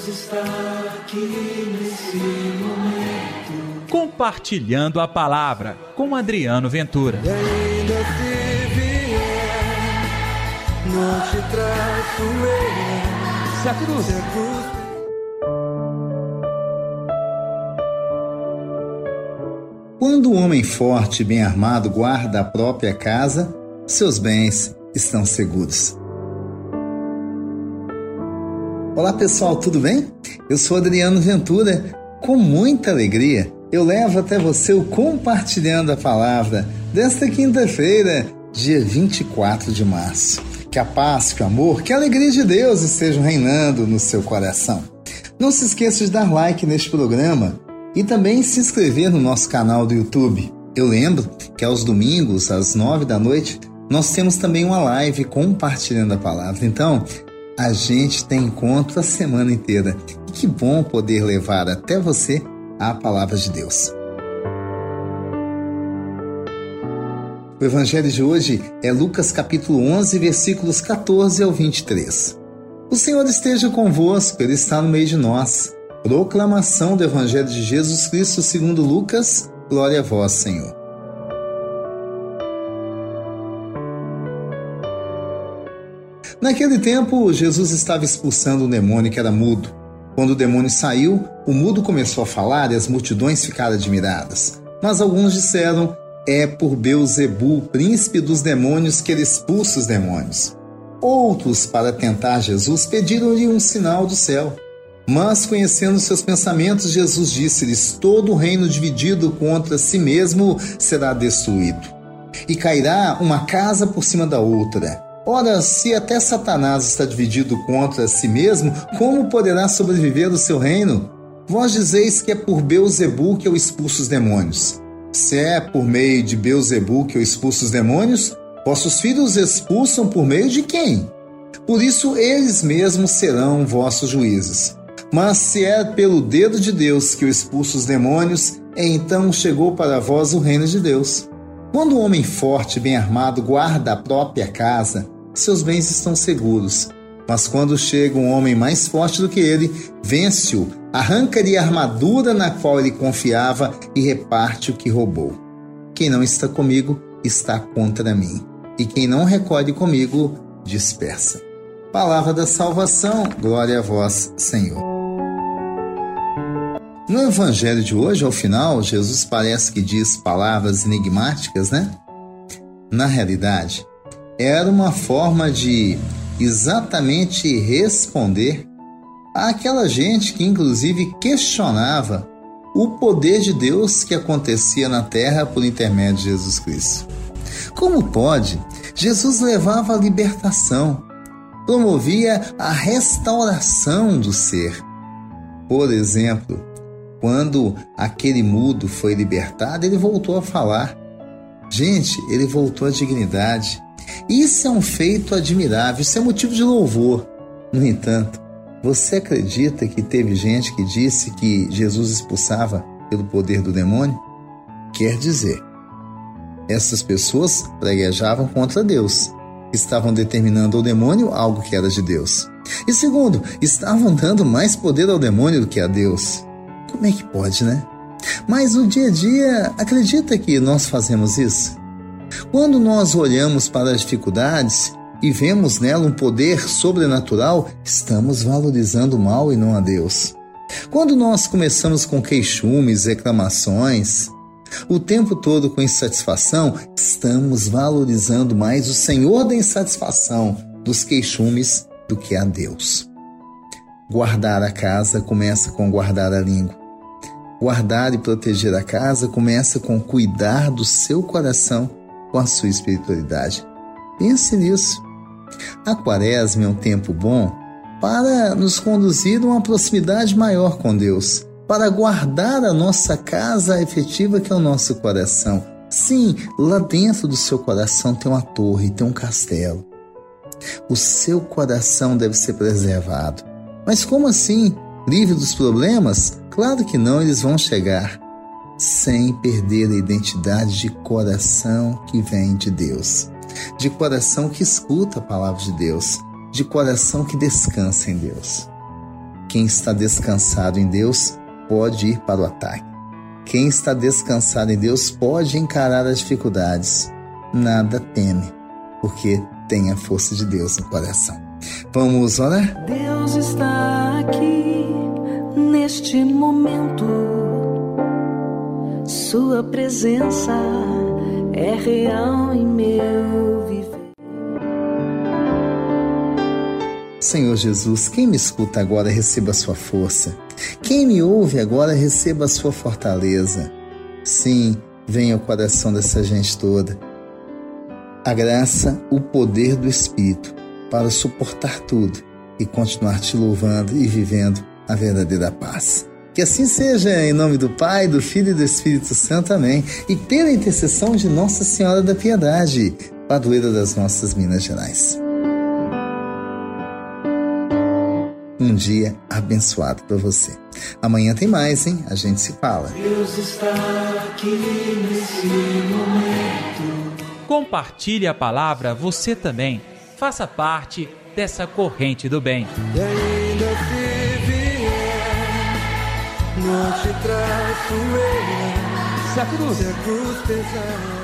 Deus está aqui nesse momento. Compartilhando a palavra com Adriano Ventura. E ainda se vier, não te traço eu. Se a cruz. Se a cruz Quando o homem forte e bem armado guarda a própria casa, seus bens estão seguros. Olá pessoal, tudo bem? Eu sou Adriano Ventura. Com muita alegria, eu levo até você o Compartilhando a Palavra desta quinta-feira, dia 24 de março. Que a paz, que o amor, que a alegria de Deus estejam reinando no seu coração. Não se esqueça de dar like neste programa e também se inscrever no nosso canal do YouTube. Eu lembro que aos domingos, às nove da noite, nós temos também uma live compartilhando a palavra. Então, a gente tem encontro a semana inteira. Que bom poder levar até você a palavra de Deus. O evangelho de hoje é Lucas capítulo 11, versículos 14 ao 23. O Senhor esteja convosco, ele está no meio de nós. Proclamação do Evangelho de Jesus Cristo segundo Lucas. Glória a vós, Senhor. Naquele tempo, Jesus estava expulsando um demônio que era mudo. Quando o demônio saiu, o mudo começou a falar e as multidões ficaram admiradas. Mas alguns disseram: É por Beuzebu, príncipe dos demônios, que ele expulsa os demônios. Outros, para tentar Jesus, pediram-lhe um sinal do céu. Mas, conhecendo seus pensamentos, Jesus disse-lhes: Todo reino dividido contra si mesmo será destruído, e cairá uma casa por cima da outra. Ora, se até Satanás está dividido contra si mesmo, como poderá sobreviver o seu reino? Vós dizeis que é por Beuzebu que eu expulso os demônios. Se é por meio de Beuzebu que eu expulso os demônios, vossos filhos expulsam por meio de quem? Por isso eles mesmos serão vossos juízes. Mas se é pelo dedo de Deus que eu expulso os demônios, então chegou para vós o reino de Deus. Quando um homem forte e bem armado guarda a própria casa, seus bens estão seguros. Mas quando chega um homem mais forte do que ele, vence-o, arranca-lhe a armadura na qual ele confiava e reparte o que roubou. Quem não está comigo está contra mim, e quem não recolhe comigo dispersa. Palavra da salvação, glória a vós, Senhor. No evangelho de hoje, ao final, Jesus parece que diz palavras enigmáticas, né? Na realidade, era uma forma de exatamente responder àquela gente que, inclusive, questionava o poder de Deus que acontecia na terra por intermédio de Jesus Cristo. Como pode? Jesus levava a libertação, promovia a restauração do ser. Por exemplo, quando aquele mudo foi libertado, ele voltou a falar. Gente, ele voltou à dignidade. Isso é um feito admirável, isso é motivo de louvor. No entanto, você acredita que teve gente que disse que Jesus expulsava pelo poder do demônio? Quer dizer, essas pessoas preguejavam contra Deus, estavam determinando ao demônio algo que era de Deus. E segundo, estavam dando mais poder ao demônio do que a Deus. Como é que pode, né? Mas no dia a dia, acredita que nós fazemos isso? Quando nós olhamos para as dificuldades e vemos nela um poder sobrenatural, estamos valorizando o mal e não a Deus. Quando nós começamos com queixumes, reclamações, o tempo todo com insatisfação, estamos valorizando mais o Senhor da insatisfação dos queixumes do que a Deus. Guardar a casa começa com guardar a língua. Guardar e proteger a casa começa com cuidar do seu coração com a sua espiritualidade. Pense nisso. A quaresma é um tempo bom para nos conduzir a uma proximidade maior com Deus, para guardar a nossa casa efetiva que é o nosso coração. Sim, lá dentro do seu coração tem uma torre, tem um castelo. O seu coração deve ser preservado. Mas como assim? Livre dos problemas? Claro que não, eles vão chegar sem perder a identidade de coração que vem de Deus, de coração que escuta a palavra de Deus, de coração que descansa em Deus. Quem está descansado em Deus pode ir para o ataque. Quem está descansado em Deus pode encarar as dificuldades. Nada teme, porque tem a força de Deus no coração. Vamos orar? Deus está aqui neste momento. Sua presença é real em meu viver. Senhor Jesus, quem me escuta agora receba a sua força. Quem me ouve agora receba a sua fortaleza. Sim, venha ao coração dessa gente toda. A graça, o poder do Espírito para suportar tudo e continuar te louvando e vivendo a verdadeira paz. Que assim seja, em nome do Pai, do Filho e do Espírito Santo. Amém. E pela intercessão de Nossa Senhora da Piedade, padroeira das nossas Minas Gerais. um dia abençoado para você. Amanhã tem mais, hein? A gente se fala. Deus está aqui nesse momento. Compartilhe a palavra você também. Faça parte dessa corrente do bem. E ainda não te traço eu. Se a cruz, pesada